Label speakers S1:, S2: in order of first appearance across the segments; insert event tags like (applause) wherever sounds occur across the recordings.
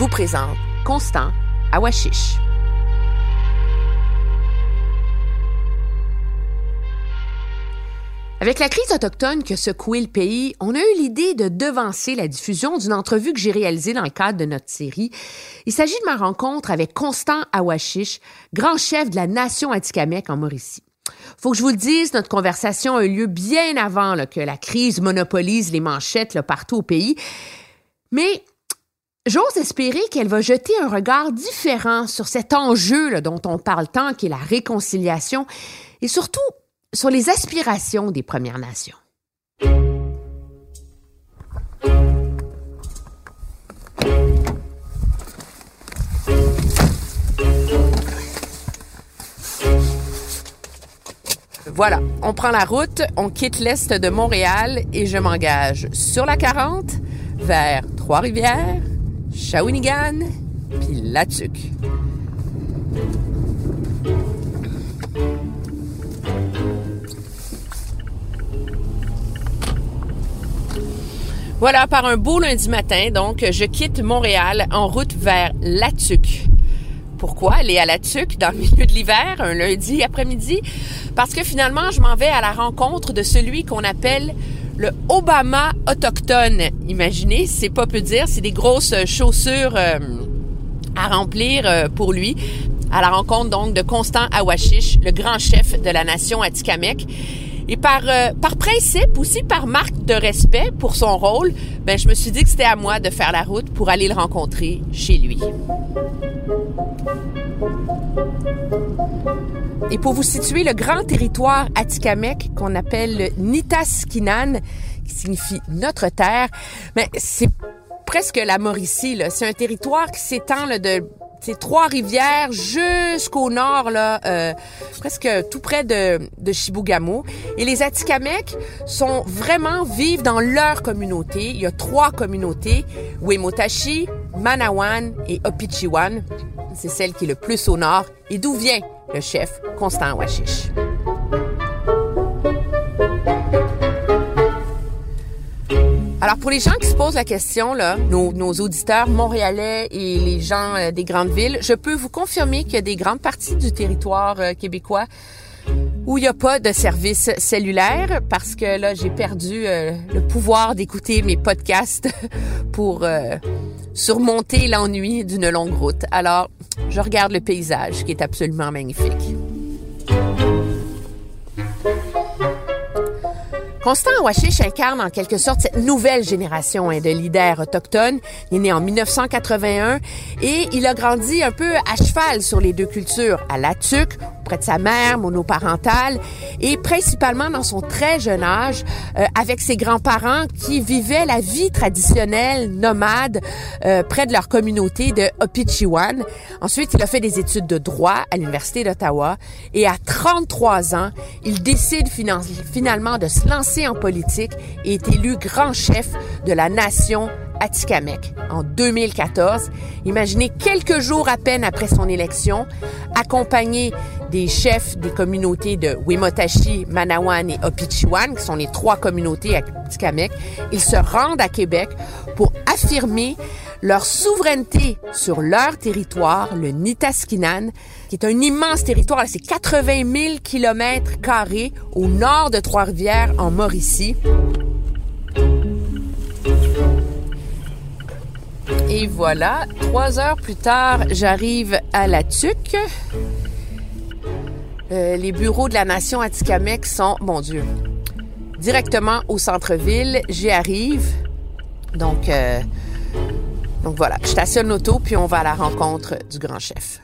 S1: Vous présente Constant Awashish. Avec la crise autochtone qui a secoué le pays, on a eu l'idée de devancer la diffusion d'une entrevue que j'ai réalisée dans le cadre de notre série. Il s'agit de ma rencontre avec Constant Awashish, grand chef de la nation Atikamekw en Mauricie. Faut que je vous le dise, notre conversation a eu lieu bien avant que la crise monopolise les manchettes partout au pays. Mais J'ose espérer qu'elle va jeter un regard différent sur cet enjeu dont on parle tant, qui est la réconciliation, et surtout sur les aspirations des Premières Nations. Voilà, on prend la route, on quitte l'est de Montréal et je m'engage sur la 40 vers Trois-Rivières, Shawinigan, puis Latuc. Voilà, par un beau lundi matin, donc, je quitte Montréal en route vers Latuc. Pourquoi aller à Latuc dans le milieu de l'hiver, un lundi après-midi? Parce que finalement, je m'en vais à la rencontre de celui qu'on appelle le Obama autochtone. Imaginez, c'est pas peu dire, c'est des grosses chaussures euh, à remplir euh, pour lui. À la rencontre donc de Constant Awashish, le grand chef de la nation Atikamekw. Et par, euh, par principe, aussi par marque de respect pour son rôle, ben, je me suis dit que c'était à moi de faire la route pour aller le rencontrer chez lui. Et pour vous situer, le grand territoire Atikamekw qu'on appelle le Nitaskinan, qui signifie notre terre, mais c'est presque la Mauricie. C'est un territoire qui s'étend de c'est Trois-Rivières jusqu'au nord, là, euh, presque tout près de, de. Et les Atikamekw sont vraiment vivent dans leur communauté. Il y a trois communautés, Wemotashi, Manawan et Opichiwan. C'est celle qui est le plus au nord et d'où vient le chef Constant Washish? Alors pour les gens qui se posent la question, nos auditeurs montréalais et les gens euh, des grandes villes, je peux vous confirmer qu'il y a des grandes parties du territoire euh, québécois où il n'y a pas de service cellulaire parce que là, j'ai perdu euh, le pouvoir d'écouter mes podcasts (laughs) pour surmonter l'ennui d'une longue route. Alors, je regarde le paysage qui est absolument magnifique. Constant Awashish incarne en quelque sorte cette nouvelle génération hein, de leaders autochtones. Il est né en 1981 et il a grandi un peu à cheval sur les deux cultures, à Latuc, auprès de sa mère monoparentale et principalement dans son très jeune âge euh, avec ses grands-parents qui vivaient la vie traditionnelle nomade euh, près de leur communauté de Opichiwan. Ensuite, il a fait des études de droit à l'Université d'Ottawa et à 33 ans, il décide finalement de se lancer en politique et est élu grand chef de la nation Atikamekw en 2014. Imaginez quelques jours à peine après son élection, accompagné des chefs des communautés de Wimotashi, Manawan et Opichiwan, qui sont les trois communautés Atikamekw, ils se rendent à Québec pour affirmer leur souveraineté sur leur territoire, le Nitaskinan, qui est un immense territoire, c'est 80 000 kilomètres carrés au nord de Trois-Rivières, en Mauricie. Et voilà, trois heures plus tard, j'arrive à La Tuque. Euh, les bureaux de la Nation Atikamek sont, mon Dieu, directement au centre-ville. J'y arrive. Donc, euh, voilà, je stationne l'auto, puis on va à la rencontre du grand chef.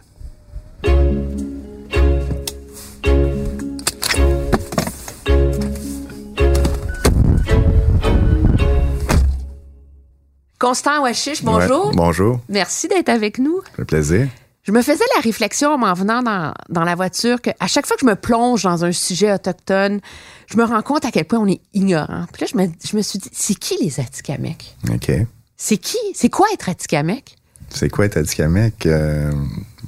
S1: Constant Wachiche, bonjour.
S2: Bonjour.
S1: Merci d'être avec nous.
S2: Un plaisir.
S1: Je me faisais la réflexion en m'en venant dans, dans la voiture qu'à chaque fois que je me plonge dans un sujet autochtone, je me rends compte à quel point on est ignorant. Puis là, je me, je me suis dit, c'est qui les Atikamekw?
S2: OK.
S1: C'est qui? C'est quoi être Atikamekw?
S2: C'est quoi être Atikamekw? Euh,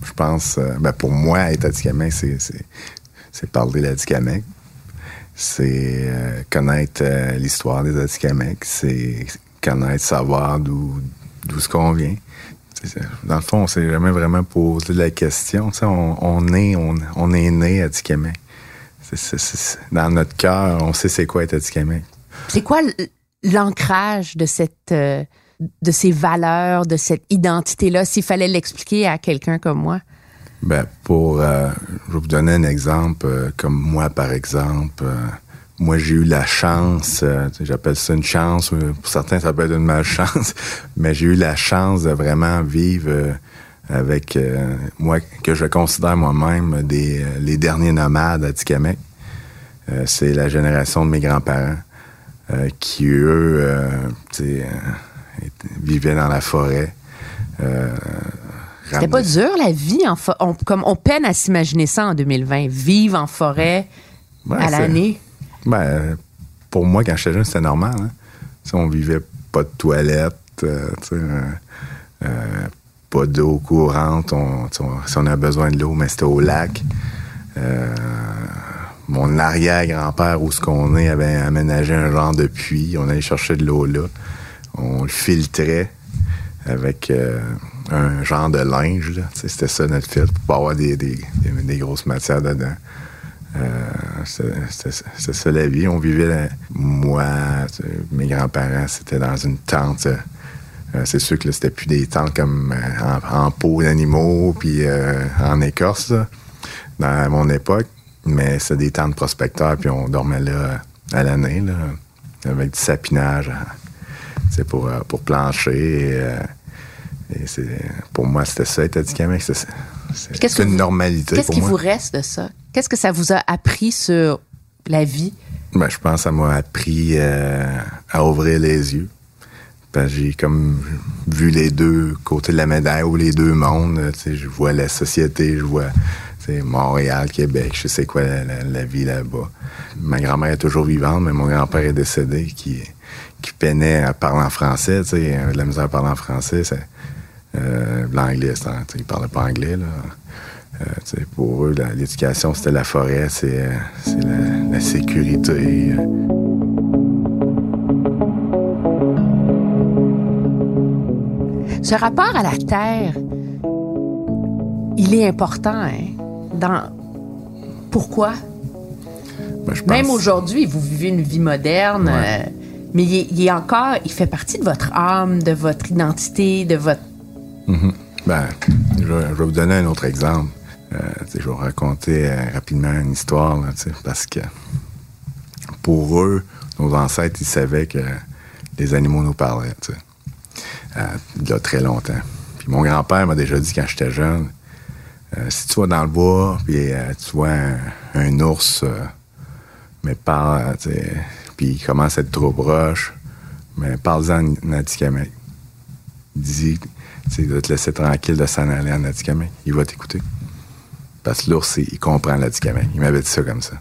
S2: je pense, euh, ben pour moi, être Atikamekw, c'est, parler l'Atikamekw. C'est euh, connaître l'histoire des Atikamekw. C'est connaître, savoir d'où, d'où ce qu'on vient. Dans le fond, on s'est jamais vraiment posé la question. On, on est, on, on est né à c'est- dans notre cœur, on sait c'est quoi être Atikamekw.
S1: C'est quoi l'ancrage de cette euh, de ces valeurs, de cette identité-là, s'il fallait l'expliquer à quelqu'un comme moi?
S2: Ben, pour. euh, je vais vous donner un exemple. euh, comme moi, par exemple. Moi, j'ai eu la chance, euh, j'appelle ça une chance, euh, pour certains, ça peut être une malchance, (laughs) mais j'ai eu la chance de vraiment vivre euh, avec, euh, moi, que je considère moi-même des, les derniers nomades à Tikamek. C'est la génération de mes grands-parents qui, eux, vivaient dans la forêt.
S1: C'était pas dur la vie en on, comme on peine à s'imaginer ça en 2020, vivre en forêt
S2: Ouais,
S1: à l'année?
S2: Ben, pour moi, quand j'étais jeune, c'était normal. Hein? On vivait pas de toilette, euh, euh, euh, pas d'eau courante. Si on a besoin de l'eau, mais c'était au lac. Mon arrière-grand-père, où ce qu'on est, avait aménagé un genre de puits. On allait chercher de l'eau là. On le filtrait avec un genre de linge. C'était ça notre filtre pour pas avoir des grosses matières dedans. Euh, ça la vie. On vivait, moi, mes grands-parents, c'était dans une tente. euh, c'est sûr que là, c'était plus des tentes comme euh, en, en peau d'animaux puis euh, en écorce, là, dans mon époque. Mais c'est des tentes prospecteurs, puis on dormait là à l'année, là, avec du sapinage c'est pour, pour plancher. Et, et c'est, pour moi, c'était ça, être
S1: Qu'est-ce que
S2: une
S1: vous-
S2: normalité
S1: Qu'est-ce qui vous reste de ça? Qu'est-ce que ça vous a appris sur la vie?
S2: Ben, je pense que ça m'a appris euh, à ouvrir les yeux. Que j'ai comme vu les deux côtés de la médaille ou les deux mondes. Je vois la société, je vois Montréal, Québec, je sais quoi la, vie là-bas. Ma grand-mère est toujours vivante, mais mon grand-père est décédé qui, qui peinait à parler en français. la misère à parler en français. euh, L'anglais, il parlait pas anglais. Là. Euh, pour eux, l'éducation, c'était la forêt, c'est euh, la, la sécurité. euh.
S1: Ce rapport à la terre, il est important. Hein? Dans... Pourquoi?
S2: Ben, je
S1: Même aujourd'hui, vous vivez une vie moderne,
S2: Ouais.
S1: euh, mais il est, il est encore, il fait partie de votre âme, de votre identité, de votre.
S2: Ben, je, vais- je vais vous donner un autre exemple. Euh, je vais raconter euh, rapidement une histoire, parce que pour eux, nos ancêtres, ils savaient que les animaux nous parlaient, euh, il y a très longtemps. Puis mon grand-père m'a déjà dit quand j'étais jeune, si tu vas dans le bois, puis tu vois un, ours, mais parle, puis il commence à être trop proche, mais parle-en en Atikamekw. Dis, tu de te laisser tranquille de s'en aller en Atikamekw. Il va t'écouter. L'ours, il comprend l'Atikamekw. Il m'avait dit ça comme ça.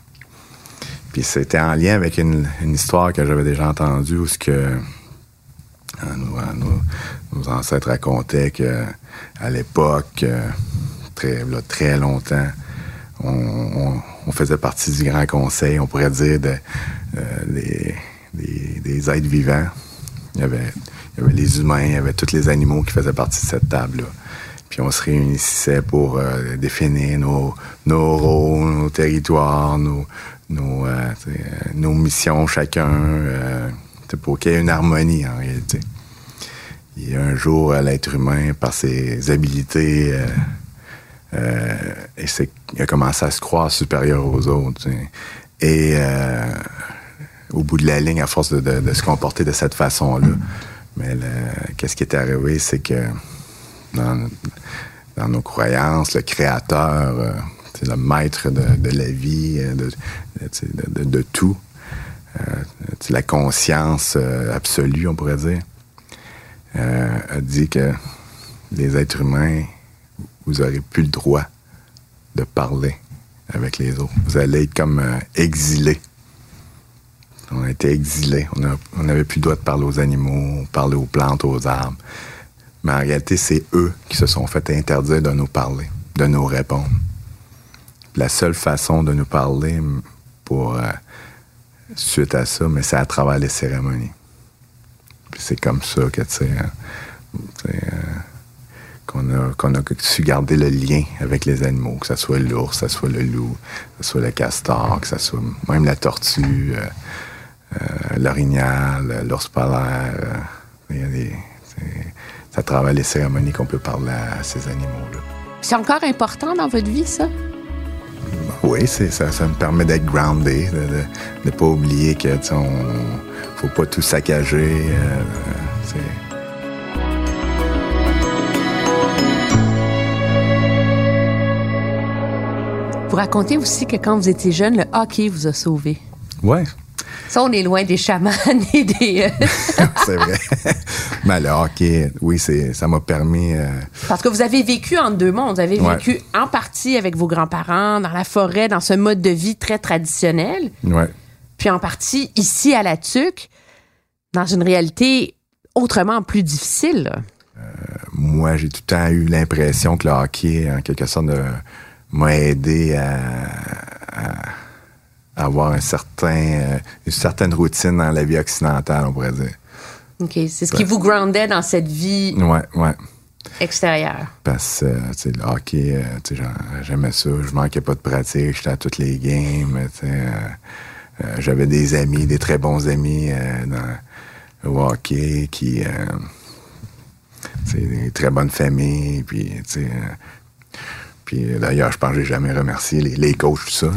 S2: Puis c'était en lien avec une, histoire que j'avais déjà entendue où ce que euh, nos, euh, nos- ancêtres racontaient que à l'époque, euh, très, très longtemps, on, faisait partie du grand conseil, on pourrait dire, de, des, des- des êtres vivants. Il y, avait, il y avait les humains, il y avait tous les animaux qui faisaient partie de cette table-là. Puis on se réunissait pour euh, définir nos, nos rôles, nos territoires, nos, nos, euh, euh, missions chacun, euh, pour qu'il y ait une harmonie en réalité. Et un jour, l'être humain, par ses habiletés, euh, et il a commencé à se croire supérieur aux autres. Et au bout de la ligne, à force de, de- se comporter de cette façon-là, mais qu'est-ce qui est arrivé, c'est que dans, nos croyances, le créateur, euh, le maître de, la vie, euh, de, tout, euh, la conscience absolue, on pourrait dire. a dit que les êtres humains, vous n'aurez plus le droit de parler avec les autres. Vous allez être comme exilés. On a été exilés. On n'avait plus le droit de parler aux animaux, parler aux plantes, aux arbres. Mais en réalité, c'est eux qui se sont fait interdire de nous parler, de nous répondre. La seule façon de nous parler pour euh, suite à ça, mais c'est à travers les cérémonies. c'est comme ça que tu sais, hein, euh, qu'on a, qu'on a su garder le lien avec les animaux, que ce soit l'ours, que ce soit le loup, que ce soit le castor, que ce soit même la tortue. Euh, l'orignal, l'ours polaire. À travers les cérémonies qu'on peut parler à ces animaux-là.
S1: C'est encore important dans votre vie, ça?
S2: Oui, ça, ça me permet d'être groundé, de ne pas oublier que on faut pas tout saccager. Euh,
S1: vous racontez aussi que quand vous étiez jeune, le hockey vous a sauvé.
S2: Oui,
S1: ça, on est loin des chamans et des. Euh, (laughs)
S2: c'est vrai. Mais le hockey, oui, ça m'a permis. Euh,
S1: Parce que vous avez vécu en deux mondes. Vous avez vécu en partie avec vos grands-parents, dans la forêt, dans ce mode de vie très traditionnel.
S2: Oui.
S1: Puis en partie ici à la TUC, dans une réalité autrement plus difficile.
S2: Euh, moi, j'ai tout le temps eu l'impression que le hockey, en quelque sorte, m'a aidé à avoir un certain, euh, une certaine routine dans la vie occidentale, on pourrait dire.
S1: OK. C'est ce qui vous groundait dans cette vie
S2: ouais, ouais.
S1: extérieure.
S2: Parce que, euh, le hockey, euh, j'aimais ça. Je manquais pas de pratique. J'étais à toutes les games. J'avais des amis, des très bons amis dans le hockey qui. c'est des très bonnes familles. Puis, d'ailleurs, je pense que j'ai jamais remercié les, les coachs, tout ça.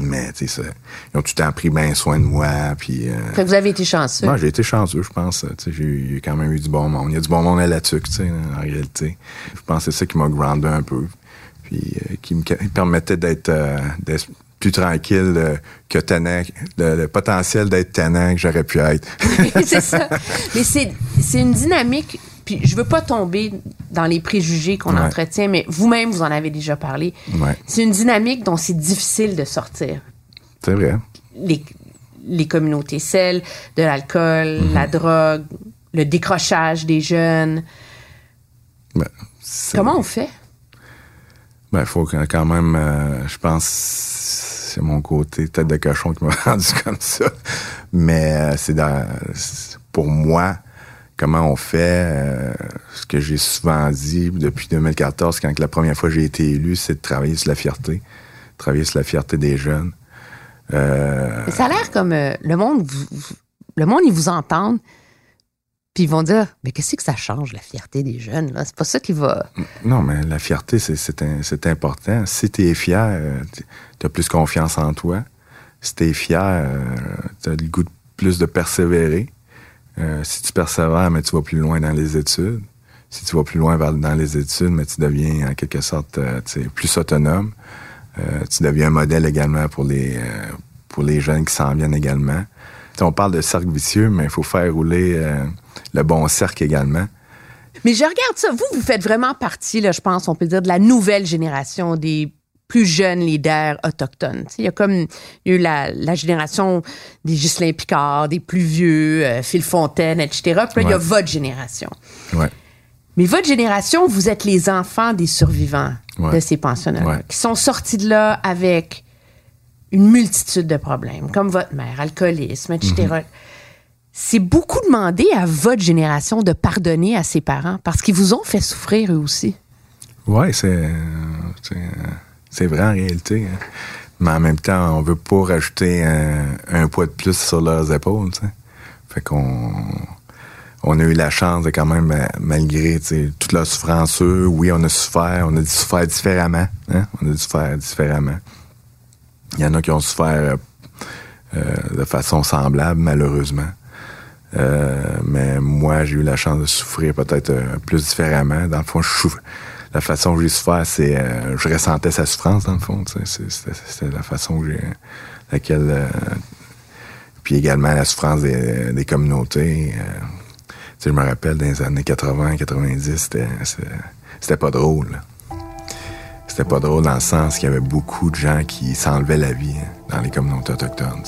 S2: Mais, tu sais, ils ont tout le temps pris bien soin de moi. Puis, euh,
S1: fait que vous avez été chanceux.
S2: Moi, j'ai été chanceux, je pense. J'ai quand même eu du bon monde. Il y a du bon monde à la tuque, tu sais, en réalité. Je pense que c'est ça qui m'a groundé un peu. Puis, euh, qui me permettait d'être euh, plus tranquille que tannant, le, potentiel d'être tannant que j'aurais pu être. (laughs)
S1: c'est ça. (laughs) Mais c'est une dynamique puis je veux pas tomber dans les préjugés qu'on entretient, mais vous-même, vous en avez déjà parlé. C'est une dynamique dont c'est difficile de sortir.
S2: C'est vrai.
S1: Les, les communautés, celles de l'alcool, mhm. la drogue, le décrochage des jeunes.
S2: Ben,
S1: Comment on fait?
S2: Ben, il faut quand même, euh, je pense, c'est mon côté tête de cochon qui m'a (laughs) rendu comme ça. Mais euh, c'est pour moi, comment on fait. Euh, ce que j'ai souvent dit depuis 2014, quand la première fois j'ai été élu, c'est de travailler sur la fierté. Travailler sur la fierté des jeunes.
S1: Euh, ça a l'air comme euh, le monde, le monde, ils vous entendent, puis ils vont dire, mais qu'est-ce que ça change, la fierté des jeunes? Là? C'est pas ça qui va...
S2: Non, mais la fierté, c'est important. Si tu es fier, tu as plus confiance en toi. Si tu es fier, tu as le goût de plus de persévérer. Euh, si tu persévères, mais tu vas plus loin dans les études. Si tu vas plus loin dans les études, mais tu deviens en quelque sorte euh, plus autonome. Euh, tu deviens un modèle également pour les pour les jeunes qui s'en viennent également. on parle de cercle vicieux, mais il faut faire rouler le bon cercle également.
S1: Mais je regarde ça. Vous, vous faites vraiment partie, là, je pense, on peut dire, de la nouvelle génération des plus jeunes leaders autochtones. Il y a comme il y a eu la, génération des Ghislain Picard, des plus vieux, euh, Phil Fontaine, etc. Puis là, il y a votre génération. Mais votre génération, vous êtes les enfants des survivants de ces pensionnats qui sont sortis de là avec une multitude de problèmes, comme votre mère, alcoolisme, etc. Mm-hmm. C'est beaucoup demandé à votre génération de pardonner à ses parents parce qu'ils vous ont fait souffrir eux aussi.
S2: Oui, c'est c'est vrai en réalité. Hein. Mais en même temps, on veut pas rajouter un, poids de plus sur leurs épaules. Fait qu'on on a eu la chance de quand même, malgré toute la souffrance, oui, on a souffert, on a dû souffrir différemment. Hein. On a dû souffrir différemment. Il y en a qui ont souffert euh, de façon semblable, malheureusement. Euh, mais moi, j'ai eu la chance de souffrir peut-être euh, plus différemment. Dans le fond, je souffre la façon que j'ai souffert, c'est euh, je ressentais sa souffrance dans le fond. C'était la façon que laquelle euh, puis également la souffrance des, communautés. je me rappelle, dans les années 80, 90, c'était, c'était pas drôle. C'était pas drôle dans le sens qu'il y avait beaucoup de gens qui s'enlevaient la vie hein, dans les communautés autochtones.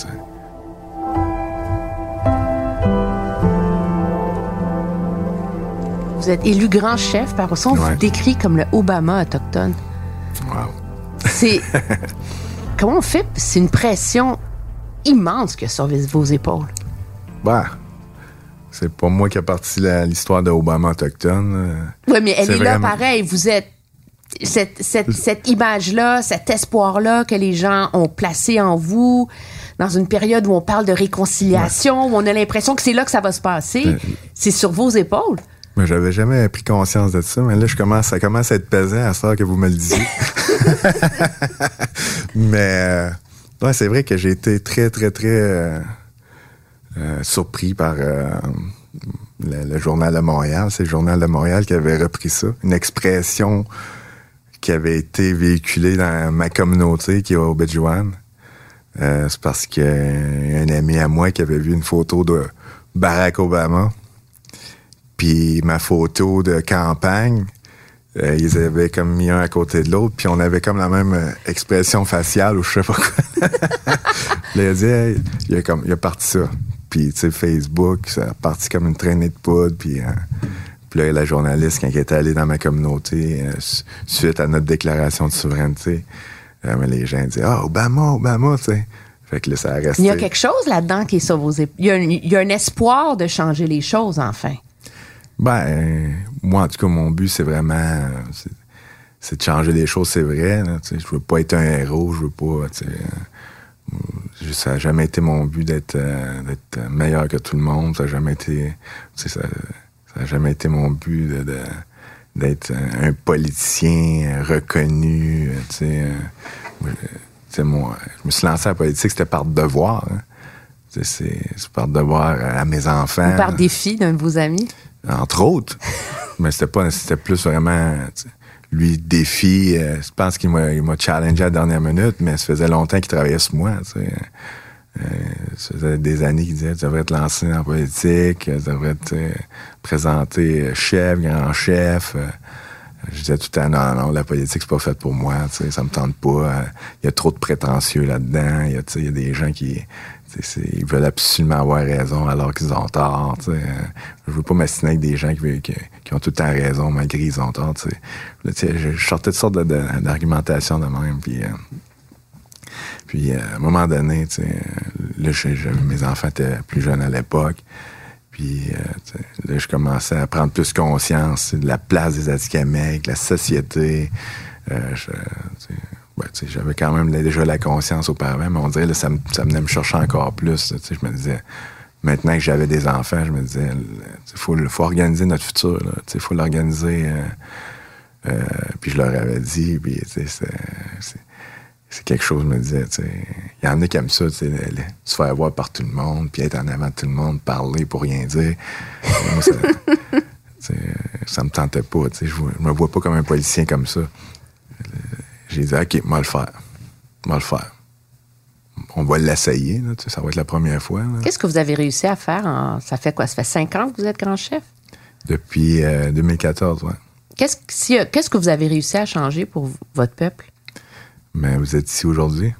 S1: Vous êtes élu grand chef, par on vous décrit comme le Obama autochtone.
S2: Wow.
S1: C'est. (laughs) Comment on fait? C'est une pression immense que sur vos épaules.
S2: Bah. C'est pas moi qui a parti l'histoire de Obama autochtone.
S1: Oui, mais elle est, là pareil. Vous êtes cette, cette, cette image-là, cet espoir-là que les gens ont placé en vous dans une période où on parle de réconciliation, où on a l'impression que c'est là que ça va se passer, c'est sur vos épaules.
S2: Mais j'avais jamais pris conscience de ça, mais là, je commence, ça commence à être pesant à ça que vous me le disiez. (laughs) mais euh, c'est vrai que j'ai été très, très, très euh, euh, surpris par le, Journal de Montréal. C'est le Journal de Montréal qui avait repris ça. Une expression qui avait été véhiculée dans ma communauté qui est au Béjouane. c'est parce qu'il y a un ami à moi qui avait vu une photo de Barack Obama puis ma photo de campagne, euh, ils avaient comme mis un à côté de l'autre, puis on avait comme la même euh, expression faciale ou je sais pas quoi. (laughs) il a dit, il, a comme, il a parti ça. Puis, tu sais, Facebook, ça a parti comme une traînée de poudre, puis... Euh, puis là, la journaliste, quand elle était allée dans ma communauté, suite à notre déclaration de souveraineté, les gens disaient Ah, Obama, Obama, tu sais. Fait que là, ça a resté.
S1: Il y a quelque chose là-dedans qui est sur vos épaules. Il, il, y a un espoir de changer les choses, enfin.
S2: Ben, moi, en tout cas, mon but, c'est vraiment. C'est de changer les choses, c'est vrai. je veux pas être un héros, je veux pas. Euh, ça n'a jamais été mon but d'être euh, meilleur que tout le monde. Ça n'a jamais été. Ça, ça jamais été mon but d'être un politicien reconnu. moi, je me suis lancé à la politique, c'était par devoir. Hein. C'est par devoir à mes enfants.
S1: Ou par défi d'un de vos amis?
S2: Entre autres. (laughs) mais c'était pas, c'était plus vraiment, lui, défi. Euh, je pense qu'il m'a, il m'a challengé à la dernière minute, mais ça faisait longtemps qu'il travaillait sur moi, euh, ça faisait des années qu'il disait, tu devrais te lancer en politique, tu devrais te présenter chef, grand chef. Je disais tout le temps, non, non, la politique, c'est pas faite pour moi, ça me tente pas. Il y a trop de prétentieux là-dedans. Il y, y a des gens qui, ils veulent absolument avoir raison alors qu'ils ont tort. Je Je veux pas m'assiner avec des gens qui, ont tout le temps raison malgré qu'ils ont tort. je sortais de sortes d'argumentations de, même. Puis, euh, puis euh, à un moment donné, là, mes enfants étaient plus jeunes à l'époque. Puis euh, là, je commençais à prendre plus conscience de la place des Atikamekw, la société. Je, ben, j'avais quand même déjà la conscience auparavant, mais on dirait que ça, ça venait me chercher encore plus. Je me disais, maintenant que j'avais des enfants, je me disais, il faut, organiser notre futur. Il faut l'organiser. Euh, euh, puis je leur avais dit, puis c'est quelque chose, je me disais, il y en a qui aiment ça, se faire voir par tout le monde, puis être en avant de tout le monde, parler pour rien dire. Ça, (laughs) ça me tentait pas. Je, je me vois pas comme un politicien comme ça. J'ai dit, OK, moi le faire. Moi le faire. On va l'essayer, ça va être la première fois.
S1: Qu'est-ce que vous avez réussi à faire? Ça fait quoi? Ça fait cinq ans que vous êtes grand chef?
S2: Depuis 2014, euh, oui.
S1: Qu'est-ce, que vous avez réussi à changer pour votre peuple?
S2: Mais vous êtes ici aujourd'hui.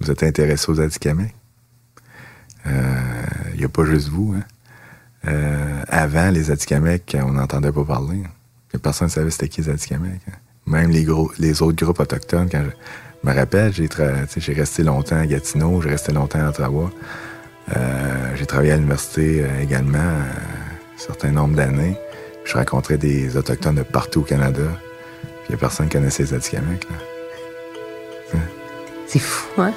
S2: Vous êtes intéressé aux Atikamekw. Il euh, n'y a pas juste vous. Hein. Euh, avant, les Atikamekw, on n'entendait pas parler. Personne ne savait c'était qui les Atikamekw. Hein. Même les, autres groupes autochtones, quand je me rappelle, j'ai, resté longtemps à Gatineau, j'ai resté longtemps à Ottawa. Euh, j'ai travaillé à l'université euh, également euh, un certain nombre d'années. Je rencontrais des Autochtones de partout au Canada. Puis il n'y a personne qui connaissait les Atikamekw.
S1: C'est fou, hein?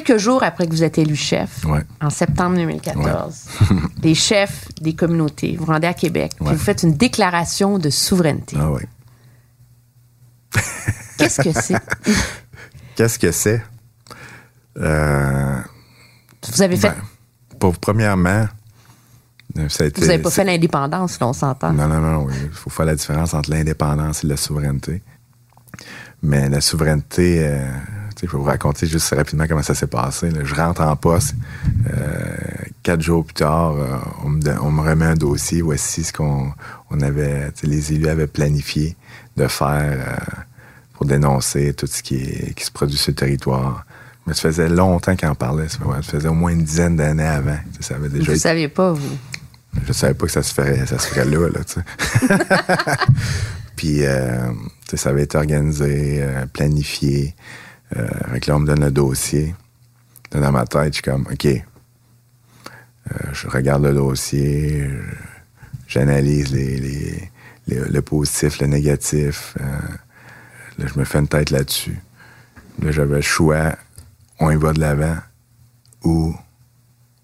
S1: Quelques jours après que vous êtes élu chef, en septembre 2014, des chefs des communautés, vous rendez à Québec, vous faites une déclaration de souveraineté.
S2: Ah oui. (laughs)
S1: Qu'est-ce que c'est? (laughs)
S2: Qu'est-ce que c'est? Euh,
S1: vous avez fait.
S2: Ben, pour, premièrement, ça a été,
S1: Vous n'avez pas fait l'indépendance, là, on s'entend.
S2: Non, non, non. Il faut faire la différence entre l'indépendance et la souveraineté. Mais la souveraineté, euh, je vais vous raconter juste rapidement comment ça s'est passé. Je rentre en poste. Euh, quatre jours plus tard, euh, on, me, remet un dossier. Voici ce qu'on on avait, les élus avaient planifié de faire pour dénoncer tout ce qui, qui se produit sur le territoire. Mais ça faisait longtemps qu'on en parlait. Ça faisait au moins une dizaine d'années avant.
S1: Ça avait déjà vous ne saviez pas, vous?
S2: Je savais pas que ça se ferait, ça se ferait là, là, (laughs) (laughs) Puis, euh, ça avait été organisé, euh, planifié. Euh, là, on me donne le dossier. Dans ma tête, je suis comme, OK. je regarde le dossier, j'analyse les, le positif, le négatif. là, je me fais une tête là-dessus. Là, j'avais le choix, on y va de l'avant ou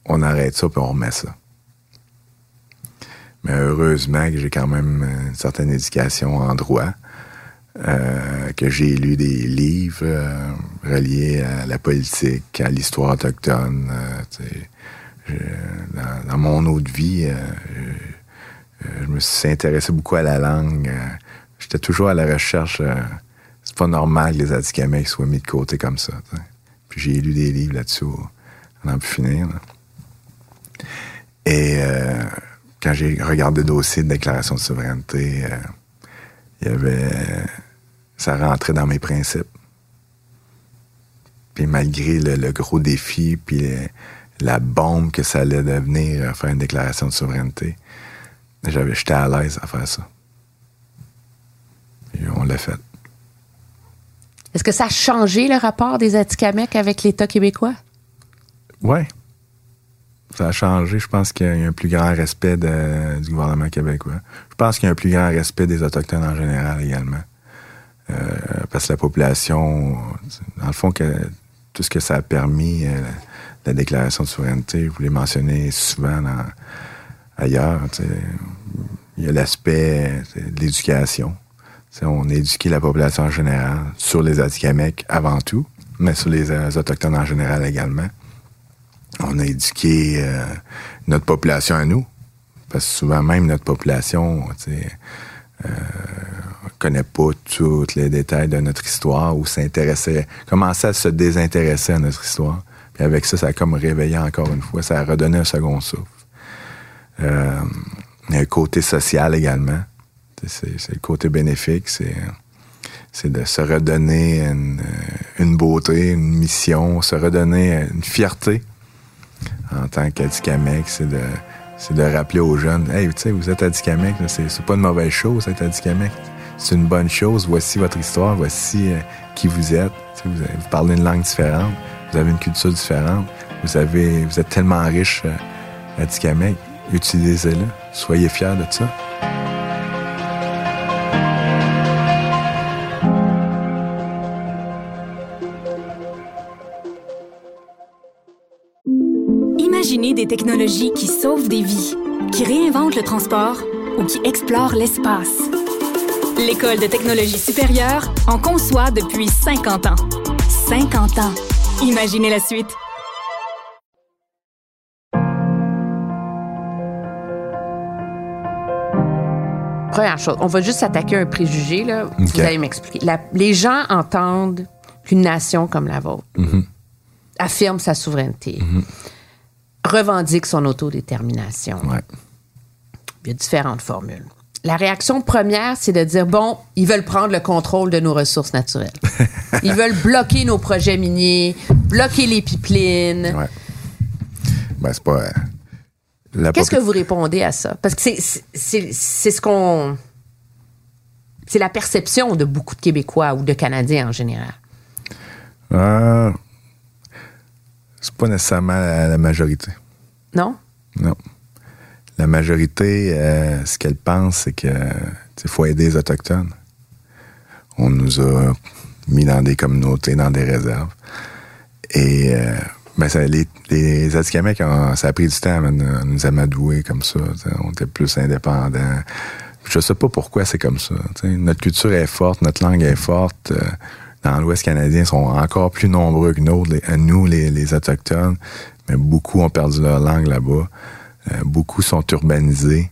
S2: on arrête ça puis on remet ça. Mais heureusement que j'ai quand même une certaine éducation en droit, euh, que j'ai lu des livres euh, reliés à la politique, à l'histoire autochtone. Euh, dans, mon autre vie, je me suis intéressé beaucoup à la langue. J'étais toujours à la recherche. c'est pas normal que les Atikamekw soient mis de côté comme ça. Puis j'ai lu des livres là-dessus, on en peut finir. Et quand j'ai regardé le dossier de déclaration de souveraineté, il y avait. Ça rentrait dans mes principes. Puis malgré le, gros défi, puis la bombe que ça allait devenir à faire une déclaration de souveraineté, j'étais à l'aise à faire ça. Et on l'a fait.
S1: Est-ce que ça a changé le rapport des Atikamekw avec l'État québécois?
S2: Oui ça a changé. Je pense qu'il y a un plus grand respect du gouvernement québécois. Je pense qu'il y a un plus grand respect des Autochtones en général également. Euh, parce que la population, dans le fond, que tout ce que ça a permis, euh, la déclaration de souveraineté, vous l'avez mentionné souvent ailleurs, il y a l'aspect de l'éducation. On a éduqué la population en général sur les Atikamekw avant tout, mais sur les euh, Autochtones en général également on a éduqué notre population à nous. Parce que souvent même notre population, connaît pas tous les détails de notre histoire ou s'intéressait, commençait à se désintéresser à notre histoire. Puis avec ça, ça a comme réveillé encore une fois, ça a redonné un second souffle. Il y a un côté social également. C'est, le côté bénéfique, c'est, de se redonner une, beauté, une mission, se redonner une fierté en tant qu'Adikamekw, c'est de, rappeler aux jeunes, hey, tu sais, vous êtes Adikamekw, c'est, pas une mauvaise chose être Adikamekw. C'est une bonne chose. Voici votre histoire, voici euh, qui vous êtes. Vous, parlez une langue différente, vous avez une culture différente, vous avez, vous êtes tellement riche euh, Adikamekw. Utilisez-le. Soyez fiers de ça.
S3: des technologies qui sauvent des vies, qui réinventent le transport ou qui explorent l'espace. L'École de technologie supérieure en conçoit depuis 50 ans. 50 ans. Imaginez la suite.
S1: Première chose, on va juste s'attaquer à un préjugé. Là. Vous allez m'expliquer. les gens entendent qu'une nation comme la vôtre mm-hmm. affirme sa souveraineté. Mm-hmm revendique son autodétermination. Il y a différentes formules. La réaction première, c'est de dire bon, ils veulent prendre le contrôle de nos ressources naturelles. (laughs) ils veulent bloquer nos projets miniers, bloquer les pipelines.
S2: Ouais. Ben, c'est pas.
S1: Euh, Qu'est-ce que vous répondez à ça? Parce que c'est ce qu'on. C'est la perception de beaucoup de Québécois ou de Canadiens en général.
S2: Euh, c'est pas nécessairement la, majorité.
S1: Non?
S2: Non. La majorité, euh, ce qu'elle pense, c'est que faut aider les Autochtones. On nous a mis dans des communautés, dans des réserves. Et euh, ben ça, les, les ça a pris du temps à nous amadouer comme ça. On était plus indépendants. Je sais pas pourquoi c'est comme ça. Notre culture est forte, notre langue est forte. Euh, dans l'Ouest canadien sont encore plus nombreux que nous, les, nous les, Autochtones, mais beaucoup ont perdu leur langue là-bas. Euh, beaucoup sont urbanisés.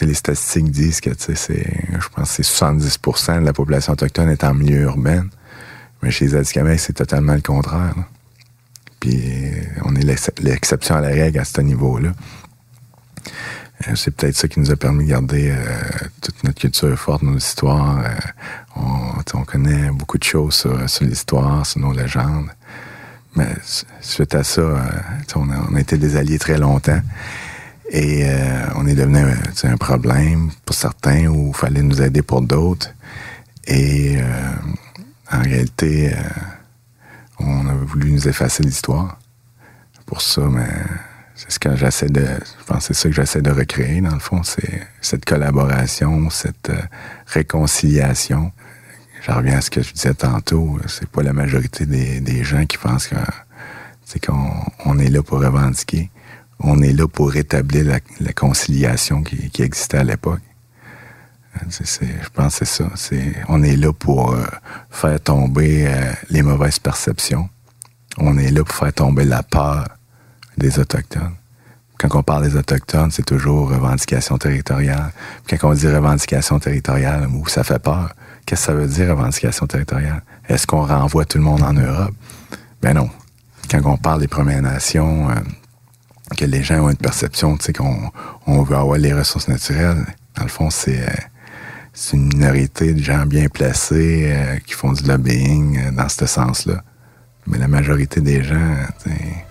S2: les statistiques disent que c'est, je pense c'est 70% de la population autochtone est en milieu urbain. Mais chez les Atikamekw, c'est totalement le contraire. Puis on est l'exception à la règle à ce niveau-là. Euh, c'est peut-être ça qui nous a permis de garder euh, toute notre culture forte, nos histoires. Euh, on, connaît beaucoup de choses sur, l'histoire, sur nos légendes. Mais suite à ça, on a, on, a, été des alliés très longtemps. Et on est devenu un problème pour certains il fallait nous aider pour d'autres. Et en réalité, on a voulu nous effacer l'histoire. Pour ça, mais c'est ce que j'essaie de. Je pense c'est ça que j'essaie de recréer, dans le fond, c'est cette collaboration, cette euh, réconciliation. Je reviens à ce que je disais tantôt. C'est pas la majorité des, gens qui pensent qu'on on est là pour revendiquer. On est là pour rétablir la, conciliation qui, existait à l'époque. je pense que c'est ça. C'est, on est là pour euh, faire tomber euh, les mauvaises perceptions. On est là pour faire tomber la peur des Autochtones. Quand on parle des Autochtones, c'est toujours revendication territoriale. quand on dit revendication territoriale, ça fait peur. Qu'est-ce que ça veut dire, revendication territoriale? Est-ce qu'on renvoie tout le monde en Europe? Ben non. Quand on parle des Premières Nations, euh, que les gens ont une perception, tu sais, qu'on on veut avoir les ressources naturelles, dans le fond, c'est euh, une minorité de gens bien placés euh, qui font du lobbying dans ce sens-là. Mais la majorité des gens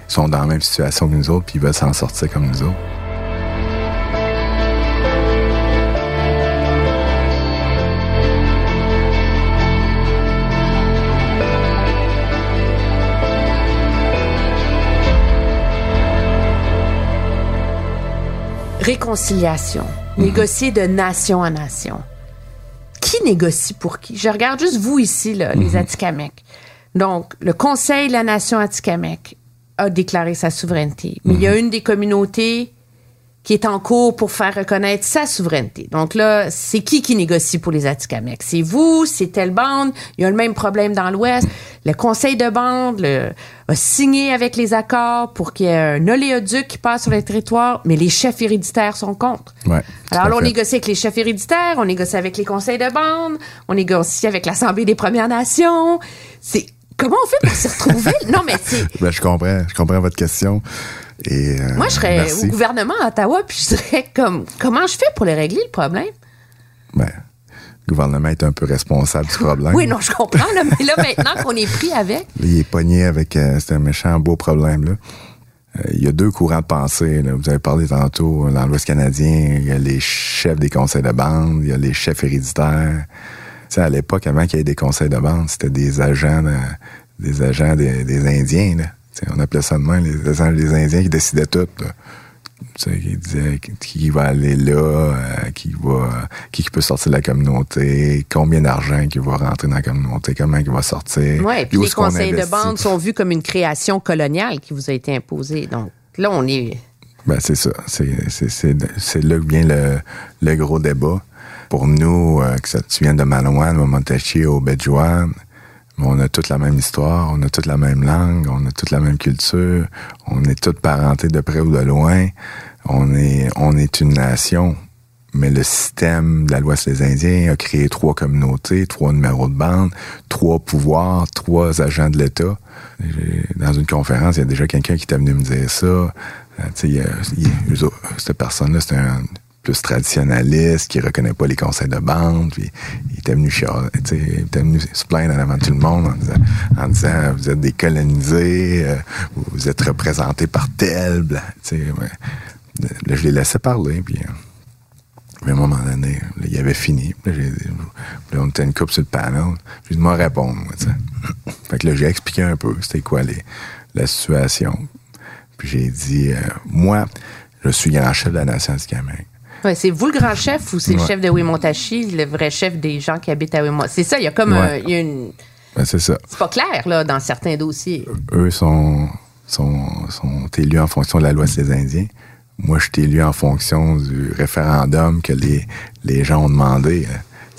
S2: sont dans la même situation que nous autres, puis ils veulent s'en sortir comme nous autres.
S1: Réconciliation. Mhm. Négocier de nation à nation. Qui négocie pour qui? Je regarde juste vous ici, là, les mhm. Atikamekw. Donc, le Conseil de la nation Atikamekw a déclaré sa souveraineté. Mais il y a mhm. une des communautés qui est en cours pour faire reconnaître sa souveraineté. Donc là, c'est qui qui négocie pour les Atikamekw? C'est vous, c'est telle bande. Il y a le même problème dans l'Ouest. Le conseil de bande a signé avec les accords pour qu'il y ait un oléoduc qui passe sur le territoire, mais les chefs héréditaires sont contre.
S2: Ouais,
S1: Alors là, on négocie avec les chefs héréditaires, on négocie avec les conseils de bande, on négocie avec l'Assemblée des Premières Nations. C'est Comment on fait pour s'y retrouver? (laughs) non, mais c'est.
S2: Ben, je comprends. Je comprends votre question. Et, euh,
S1: Moi, je serais au gouvernement à Ottawa, puis je dirais comme, comment je fais pour les régler, le problème?
S2: Ben, le gouvernement est un peu responsable du problème.
S1: oui, non, je comprends, mais là, maintenant qu'on est pris avec. (laughs)
S2: il est pogné avec. Euh, c'est un méchant beau problème, là. Euh, il y a deux courants de pensée. Là. Vous avez parlé tantôt dans l'Ouest canadien. Il y a les chefs des conseils de bande, il y a les chefs héréditaires à l'époque, avant qu'il y ait des conseils de bande, c'était des agents, des agents des, Indiens. Là. On appelait ça de même, les Indiens qui décidaient tout. Là. qui disaient qui va aller là, euh, qui va, qui, peut sortir de la communauté, combien d'argent qui va rentrer dans la communauté, comment il va sortir.
S1: Oui, puis les conseils de bande sont vus comme une création coloniale qui vous a été imposée. Donc là, on est.
S2: Ben, c'est ça. C'est là que vient le, le gros débat. Pour nous, euh, que ça, tu viens de Malouane, Montachi ou Bedjouan, on a toute la même histoire, on a toute la même langue, on a toute la même culture, on est toutes parentés de près ou de loin, on est, on est une nation. Mais le système de la loi des Indiens a créé trois communautés, trois numéros de bande, trois pouvoirs, trois agents de l'État. Dans une conférence, il y a déjà quelqu'un qui est venu me dire ça. Cette personne-là, c'est un plus traditionnaliste, qui reconnaît pas les conseils de bande. Puis il était venu, venu se plaindre avant tout le monde en disant, vous êtes des colonisés, euh, vous êtes représentés par tel. Là, je les laissais parler. Puis, à un moment donné, il avait fini. On était une coupe sur le panel. J'ai dit, moi, répondre. (clears throat) Moi, fait que là, j'ai expliqué un peu c'était quoi les, la situation. Puis j'ai dit, euh, moi, je suis grand chef de la nation du Québec
S1: c'est vous le grand chef ou c'est le chef de Wimontachi, le vrai chef des gens qui habitent à Wimontachi? C'est ça, il y a comme une.
S2: Ben, c'est ça.
S1: C'est pas clair, là, dans certains dossiers.
S2: Eux sont, sont, sont élus en fonction de la loi des Indiens. Moi, je suis élu en fonction du référendum que les, les gens ont demandé.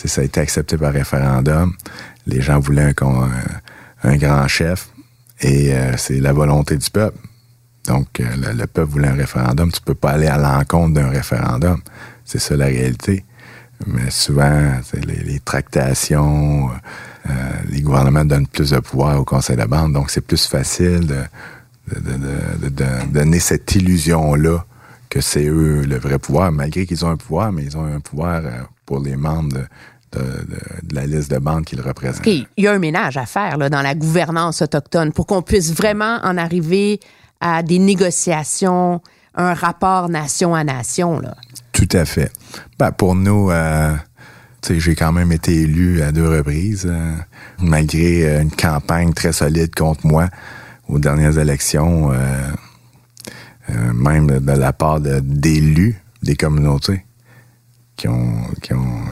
S2: ça a été accepté par référendum. Les gens voulaient un, un, grand chef et euh, c'est la volonté du peuple. Donc, euh, le, le peuple voulait un référendum. Tu peux pas aller à l'encontre d'un référendum. C'est ça la réalité. Mais souvent, les, les tractations, euh, les gouvernements donnent plus de pouvoir au conseil de bande. Donc, c'est plus facile de, donner cette illusion-là que c'est eux le vrai pouvoir, malgré qu'ils ont un pouvoir, mais ils ont un pouvoir euh, pour les membres de, la liste de bandes qu'ils représentent.
S1: Il y a un ménage à faire là, dans la gouvernance autochtone pour qu'on puisse vraiment en arriver à des négociations, un rapport nation à nation. Là.
S2: Tout à fait. Ben, pour nous, euh, j'ai quand même été élu à deux reprises, euh, malgré euh, une campagne très solide contre moi aux dernières élections, euh, même de la part d'élus des communautés qui ont, qui, ont,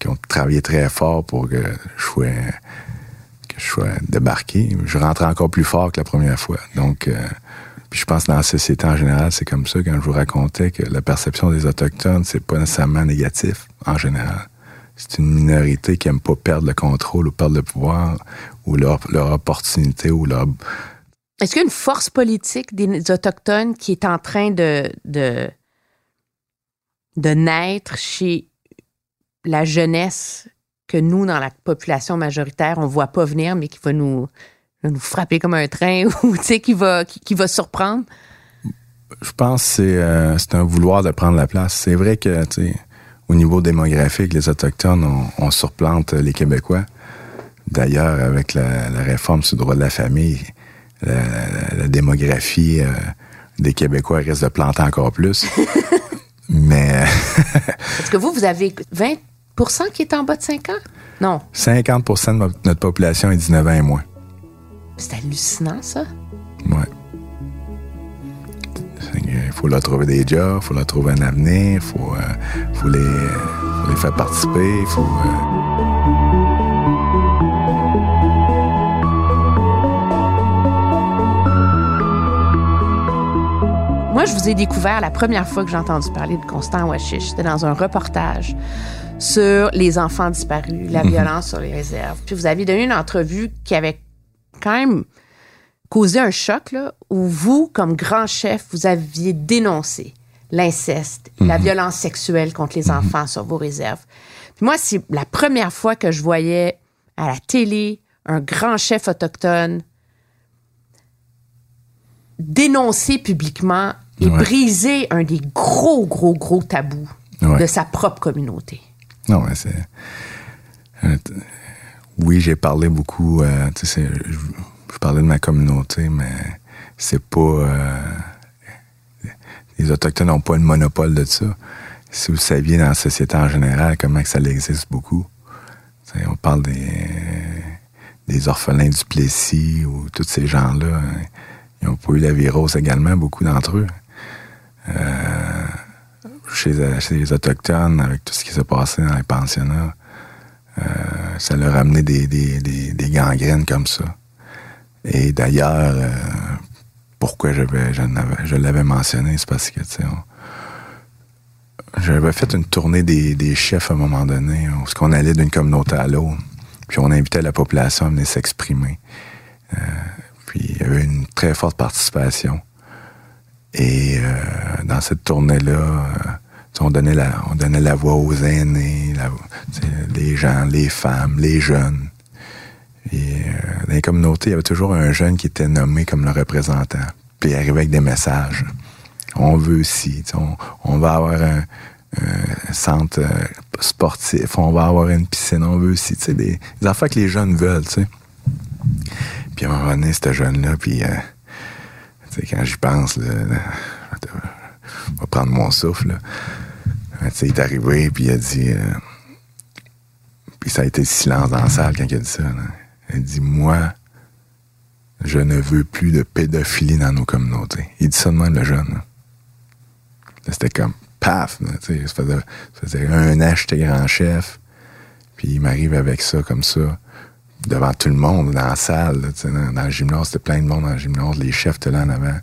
S2: qui- ont travaillé très fort pour que je sois, je sois débarqué. Je rentrais encore plus fort que la première fois. Donc, euh, puis je pense que dans la société en général, c'est comme ça quand je vous racontais que la perception des Autochtones, c'est pas nécessairement négatif en général. C'est une minorité qui aime pas perdre le contrôle ou perdre le pouvoir ou leur, opportunité ou leur...
S1: Est-ce qu'il y a une force politique des Autochtones qui est en train de, de naître chez la jeunesse que nous, dans la population majoritaire, on voit pas venir, mais qui va nous, nous frapper comme un train (laughs) ou qui va, qui, qui va surprendre?
S2: Je pense que c'est euh, c'est un vouloir de prendre la place. C'est vrai que, au niveau démographique, les Autochtones, on, on surplante les Québécois. D'ailleurs, avec la, la réforme sur le droit de la famille, la, la- la démographie euh, des Québécois risque de planter encore plus. (laughs) Mais
S1: Parce que vous, vous avez 20 qui est en bas de 5 ans? Non.
S2: 50% de notre- population est 19 ans et moins.
S1: C'est hallucinant, ça.
S2: Ouais. Il faut leur trouver des jobs, il faut leur trouver un avenir, il faut, euh, faut, les, faut les faire participer, il faut... euh,
S1: Moi, je vous ai découvert la première fois que j'ai entendu parler de Constant Washish. C'était dans un reportage sur les enfants disparus, la violence sur les réserves. Puis vous aviez donné une entrevue qui avait quand même causé un choc, là, où vous, comme grand chef, vous aviez dénoncé l'inceste, la violence sexuelle contre les enfants sur vos réserves. Puis moi, c'est la première fois que je voyais à la télé un grand chef autochtone dénoncer publiquement et
S2: Ouais.
S1: briser un des gros, gros, gros tabous
S2: Ouais.
S1: de sa propre communauté.
S2: Non, mais c'est... euh, Oui, j'ai parlé beaucoup, euh, je, parlais de ma communauté, mais c'est pas... euh, les Autochtones n'ont pas le monopole de ça. Si vous saviez dans la société en général comment que ça existe beaucoup, on parle des, des orphelins du Plessis ou tous ces gens-là, hein, ils ont pas eu la virose également, beaucoup d'entre eux. Euh, chez, chez les Autochtones, avec tout ce qui s'est passé dans les pensionnats, euh, ça leur a amené des, des, gangrènes comme ça. Et d'ailleurs, euh, pourquoi je, l'avais mentionné, c'est parce que, tu sais, j'avais fait une tournée des, chefs à un moment donné, où ce qu'on allait d'une communauté à l'autre, puis on invitait la population à venir s'exprimer. Euh, puis il y avait une très forte participation. Et euh, dans cette tournée-là, euh, on, donnait la, on donnait la voix aux aînés, la, les gens, les femmes, les jeunes. Et euh, dans les communautés, il y avait toujours un jeune qui était nommé comme le représentant. Puis il arrivait avec des messages. On veut aussi, on, on va avoir un, un centre euh, sportif, on va avoir une piscine, on veut aussi, des, des affaires que les jeunes veulent, tu sais. Puis à un moment ce jeune-là, puis euh, quand j'y pense, là, je vais prendre mon souffle. Euh, il est arrivé, puis il a dit... euh, puis ça a été le silence dans la salle quand il a dit ça. là. Il a dit, moi, je ne veux plus de pédophilie dans nos communautés. Il dit ça de même, le jeune. C'était comme, paf! ça, faisait, un an j'étais grand chef, puis il m'arrive avec ça, comme ça devant tout le monde dans la salle, là, dans, dans le gymnase, c'était plein de monde dans le gymnase, les chefs étaient là en avant.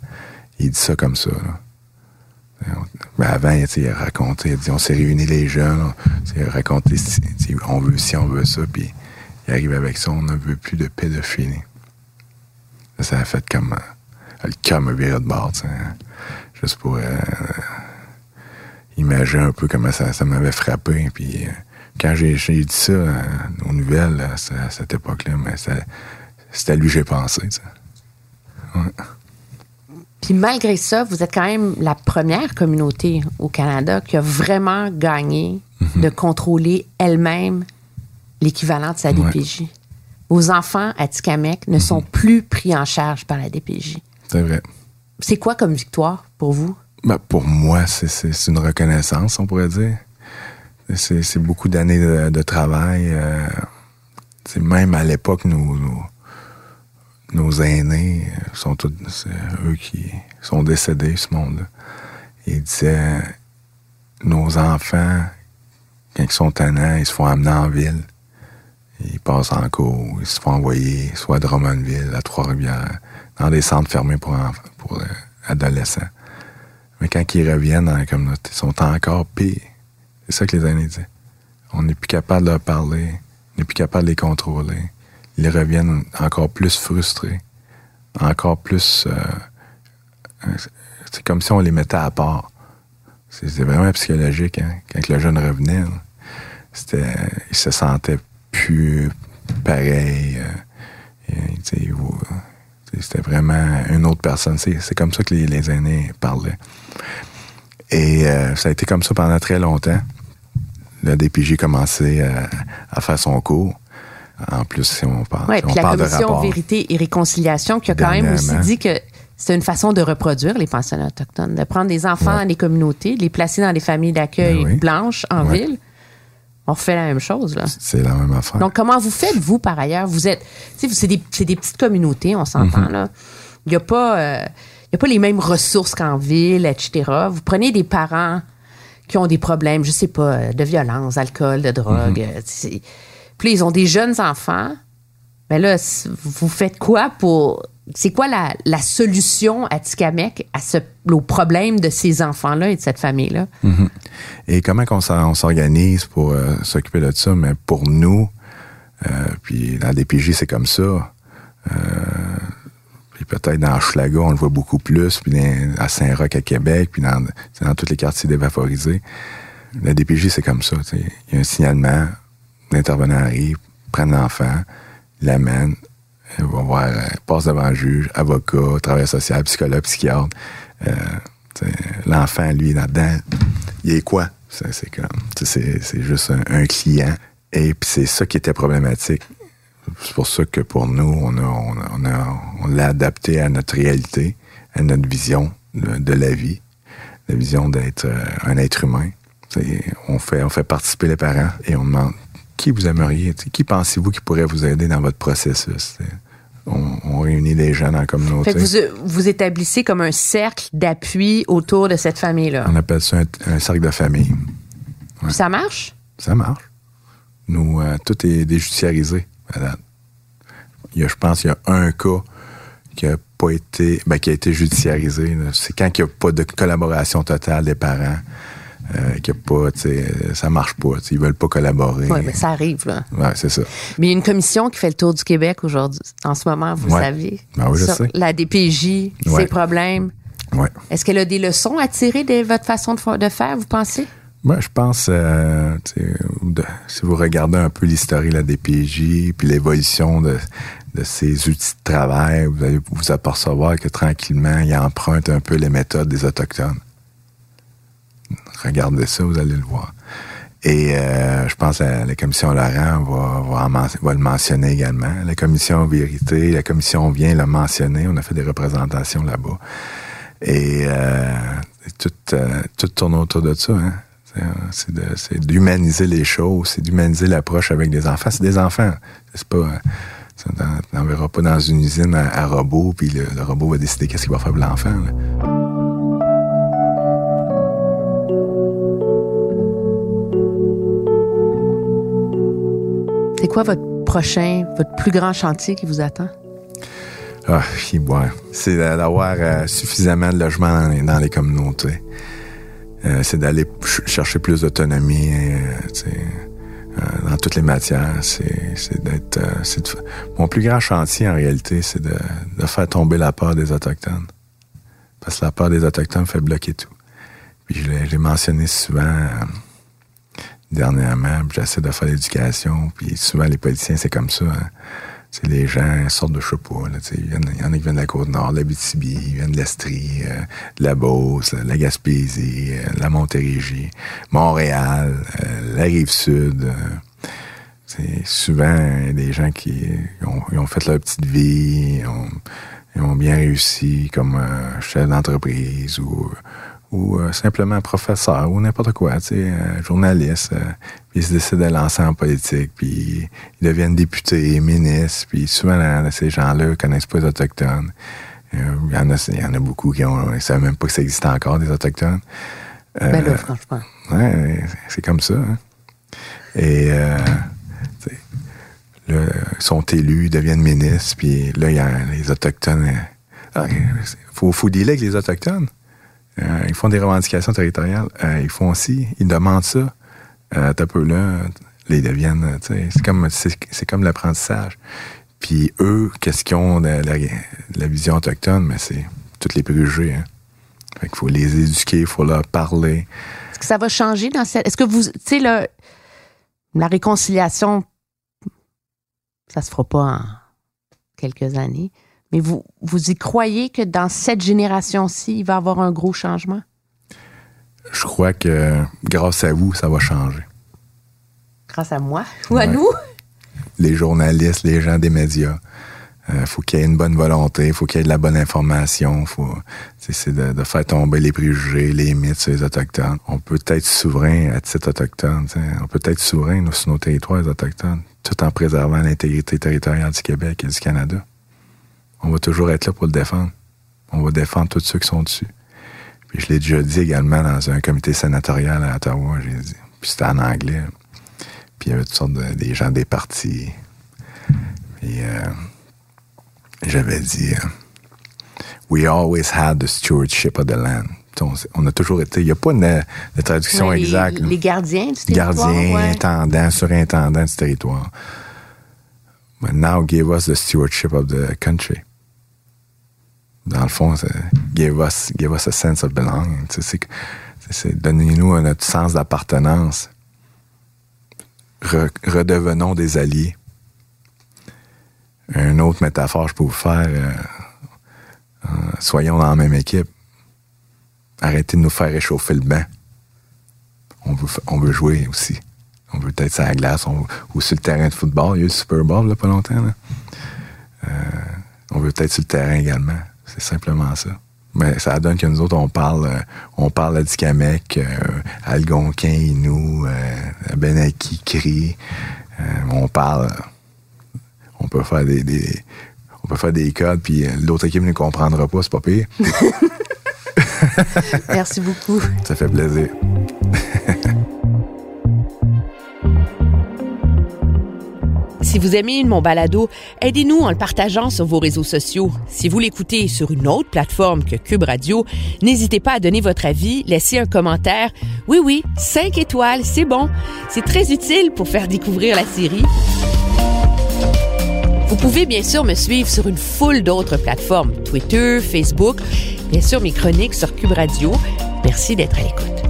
S2: Il dit ça comme ça. Là. Mais avant, il, a raconté, il dit on s'est réunis les jeunes, il a raconté on veut ci, on veut ça, puis il arrive avec ça, on ne veut plus de pédophilie. Ça a fait comme. euh, le cœur me virait de bord, sais. Juste pour euh, imaginer un peu comment ça, ça m'avait frappé. Puis euh, quand j'ai dit ça euh, aux nouvelles à, ce- à cette époque-là, mais c'est à lui que j'ai pensé. Ouais.
S1: Puis malgré ça, vous êtes quand même la première communauté au Canada qui a vraiment gagné
S2: Mhm.
S1: de contrôler elle-même l'équivalent de sa
S2: Ouais.
S1: DPJ. Vos enfants à Tikamek
S2: Mhm.
S1: ne sont plus pris en charge par la DPJ.
S2: C'est vrai.
S1: C'est quoi comme victoire pour vous?
S2: Ben, pour moi, c'est une reconnaissance, on pourrait dire. C'est beaucoup d'années de, travail. euh, même à l'époque, nos, nos, aînés euh, sont tous c'est eux qui sont décédés, ce monde-là. Ils disaient nos enfants, quand ils sont tannants, ils se font amener en ville. Ils passent en cours, ils se font envoyer soit à Drummondville, à Trois-Rivières, dans des centres fermés pour, pour euh, adolescents. Mais quand ils reviennent dans la communauté, ils sont encore pires. C'est ça que les aînés disent. On n'est plus capable de leur parler, on n'est plus capable de les contrôler. Ils reviennent encore plus frustrés, encore plus... euh, c'est comme si on les mettait à part. C'est vraiment psychologique. Hein? Quand le jeune revenait, c'était, il se sentait plus pareil. euh, c'était vraiment une autre personne. C'est, c'est comme ça que les, les aînés parlaient. Et euh, ça a été comme ça pendant très longtemps. Le DPJ commençait à, à faire son cours. En plus, si on parle,
S1: Oui,
S2: si on
S1: puis la
S2: de
S1: commission
S2: rapport.
S1: Vérité et Réconciliation qui a quand même aussi dit que c'est une façon de reproduire les pensionnats autochtones, de prendre des enfants
S2: Ouais.
S1: dans les communautés, de les placer dans des familles d'accueil
S2: Ben oui.
S1: blanches en
S2: Ouais.
S1: ville. On refait la même chose, là.
S2: C'est la même affaire.
S1: Donc, comment vous faites, vous, par ailleurs? Vous êtes. C'est des, des petites communautés, on s'entend,
S2: Mhm.
S1: là. Il n'y a pas. euh, il a pas les mêmes ressources qu'en ville, etc. Vous prenez des parents qui ont des problèmes, je sais pas, de violence, d'alcool, de drogue. C'est- Puis ils ont des jeunes enfants. Mais là, vous faites quoi pour. C'est quoi la, la solution à Tikamek à ce, au problème de ces enfants-là et de cette famille-là?
S2: Mhm. Et comment on s'organise pour euh, s'occuper de ça? Mais pour nous, euh, puis dans DPJ, c'est comme ça. Euh, peut-être dans Hochelaga, on le voit beaucoup plus, puis à Saint-Roch, à Québec, puis dans, dans tous les quartiers dévaphorisés. La DPJ, c'est comme ça. Il y a un signalement, l'intervenant arrive, prend l'enfant, l'amène, il va voir, euh, passe devant le juge, avocat, travailleur social, psychologue, psychiatre. Euh, L'enfant, lui, là-dedans, il est quoi? C'est c'est juste un, un client. Et puis c'est ça qui était problématique. C'est pour ça que pour nous, on a, on a- on a- on l'a adapté à notre réalité, à notre vision de, de la vie, la vision d'être euh, un être humain. On fait, on fait participer les parents et on demande qui vous aimeriez, qui pensez-vous qui pourrait vous aider dans votre processus? On, on réunit les gens dans la communauté.
S1: Fait que vous, vous établissez comme un cercle d'appui autour de cette famille-là.
S2: On appelle ça un, un cercle de famille.
S1: Ça marche?
S2: Ça marche. Nous, euh, tout est déjudiciarisé. Il y a, je pense qu'il y a un cas qui a pas été, ben, qui a été judiciarisé. C'est quand il n'y a pas de collaboration totale des parents, euh, qu'il a pas, tu sais, euh, ça marche pas. Ils veulent pas collaborer.
S1: Oui, mais ça arrive, là.
S2: Ouais, c'est ça.
S1: Mais il y a une commission qui fait le tour du Québec aujourd'hui, en ce moment, vous
S2: Ouais.
S1: savez.
S2: Ben oui, je
S1: Sur
S2: sais.
S1: La DPJ,
S2: Ouais.
S1: ses problèmes. Est-ce qu'elle a des leçons à tirer de votre façon de, de faire, vous pensez?
S2: Moi, je pense, euh, si vous regardez un peu l'histoire de la DPJ, puis l'évolution de, de ces outils de travail, vous allez vous apercevoir que tranquillement, ils empruntent un peu les méthodes des Autochtones. Regardez ça, vous allez le voir. Et euh, je pense que la, commission Laurent va, le mentionner également. La commission Vérité, la commission vient le mentionner. On a fait des représentations là-bas. Et euh, tout, tout tourne autour de ça. Hein? C'est, d'humaniser les choses, c'est d'humaniser l'approche avec des enfants. C'est des enfants. C'est pas. t'en- t'enverras pas dans une usine à, à robot, puis le, le robot va décider qu'est-ce qu'il va faire pour l'enfant.
S1: C'est quoi votre prochain, votre plus grand chantier qui vous attend?
S2: Ah. C'est d'a- d'avoir euh, suffisamment de logements dans les, dans les communautés. Euh, c'est d'aller ch- chercher plus d'autonomie, euh, sais, dans toutes les matières. C'est d'être. mon plus grand chantier, en réalité, c'est de, de, faire tomber la peur des Autochtones. Parce que la peur des Autochtones fait bloquer tout. Puis je l'ai mentionné souvent dernièrement, j'essaie de faire l'éducation, puis souvent les politiciens, c'est comme ça. Hein. C'est les gens sortent de, je il y, en a qui viennent de la Côte-Nord, de la BTB, ils viennent de l'Estrie, euh, de la Beauce, de la Gaspésie, euh, de la Montérégie, Montréal, euh, la Rive-Sud. c'est souvent des gens qui ont, fait leur petite vie, ils ont bien réussi comme chef d'entreprise ou ou euh, simplement professeur ou n'importe quoi, tu sais, journaliste, euh, puis ils se décident de lancer en politique, puis ils deviennent députés, ministres, puis souvent ces gens-là connaissent pas les Autochtones. Euh, il y, en a, il y en a beaucoup qui ont, ils savent même pas que ça existe encore, des Autochtones.
S1: ben là, franchement.
S2: Ouais, c'est comme ça. Hein. Et, là, ils sont élus, ils deviennent ministres, puis là, il y a les Autochtones. Il faut, faut dealer avec les Autochtones. Euh, ils font des revendications territoriales. Euh, ils font aussi, ils demandent ça. Euh, un peu là, ils deviennent, c'est comme, c'est, comme l'apprentissage. Puis eux, qu'est-ce qu'ils ont de la, vision autochtone? Mais c'est toutes les préjugés. Hein. Fait faut les éduquer, il faut leur parler.
S1: Est-ce que ça va changer dans cette. Est-ce que vous. Tu sais, la réconciliation, ça se fera pas en quelques années. Mais vous, vous y croyez que dans cette génération-ci, il va y avoir un gros changement?
S2: Je crois que grâce à vous, ça va changer.
S1: Grâce à moi ou à nous?
S2: Les journalistes, les gens des médias. Il euh, faut qu'il y ait une bonne volonté, il faut qu'il y ait de la bonne information, faut c'est de, faire tomber les préjugés, les mythes sur les autochtones. On peut être souverain à titre autochtone, on peut être souverain sur nos territoires autochtones, tout en préservant l'intégrité territoriale du Québec et du Canada on va toujours être là pour le défendre. On va défendre tous ceux qui sont dessus. Puis je l'ai déjà dit également dans un comité sénatorial à Ottawa, j'ai dit. Puis c'était en anglais. Puis il y avait toutes sortes de des gens des partis. Euh, j'avais dit euh, We always had the stewardship of the land. On, a toujours été. Il n'y a pas de, traduction exacte.
S1: Les gardiens du territoire.
S2: Gardiens, intendants, surintendants du territoire. But now give us the stewardship of the country dans le fond, give us, a sense of belonging. Donnez-nous notre sens d'appartenance. redevenons des alliés. Une autre métaphore je peux vous faire, euh, euh, soyons dans la même équipe. Arrêtez de nous faire réchauffer le bain. On veut, on jouer aussi. On veut peut-être sur la glace ou sur le terrain de football. Il y a eu le Super Bowl là, pas longtemps. Euh, on veut peut-être sur le terrain également. C'est simplement ça. Mais ça donne que nous autres, on parle, euh, on parle à Dikamek, euh, Algonquin, Inou, euh, Benaki, Cri. Euh, on parle, on peut faire des, des, on peut faire des codes, puis l'autre équipe ne comprendra pas, c'est pas pire. (laughs)
S1: Merci beaucoup.
S2: Ça fait plaisir. (laughs)
S1: Si vous aimez mon balado, aidez-nous en le partageant sur vos réseaux sociaux. Si vous l'écoutez sur une autre plateforme que Cube Radio, n'hésitez pas à donner votre avis, laisser un commentaire. Oui, oui, 5 étoiles, c'est bon. C'est très utile pour faire découvrir la série. Vous pouvez bien sûr me suivre sur une foule d'autres plateformes, Twitter, Facebook, bien sûr mes chroniques sur Cube Radio. Merci d'être à l'écoute.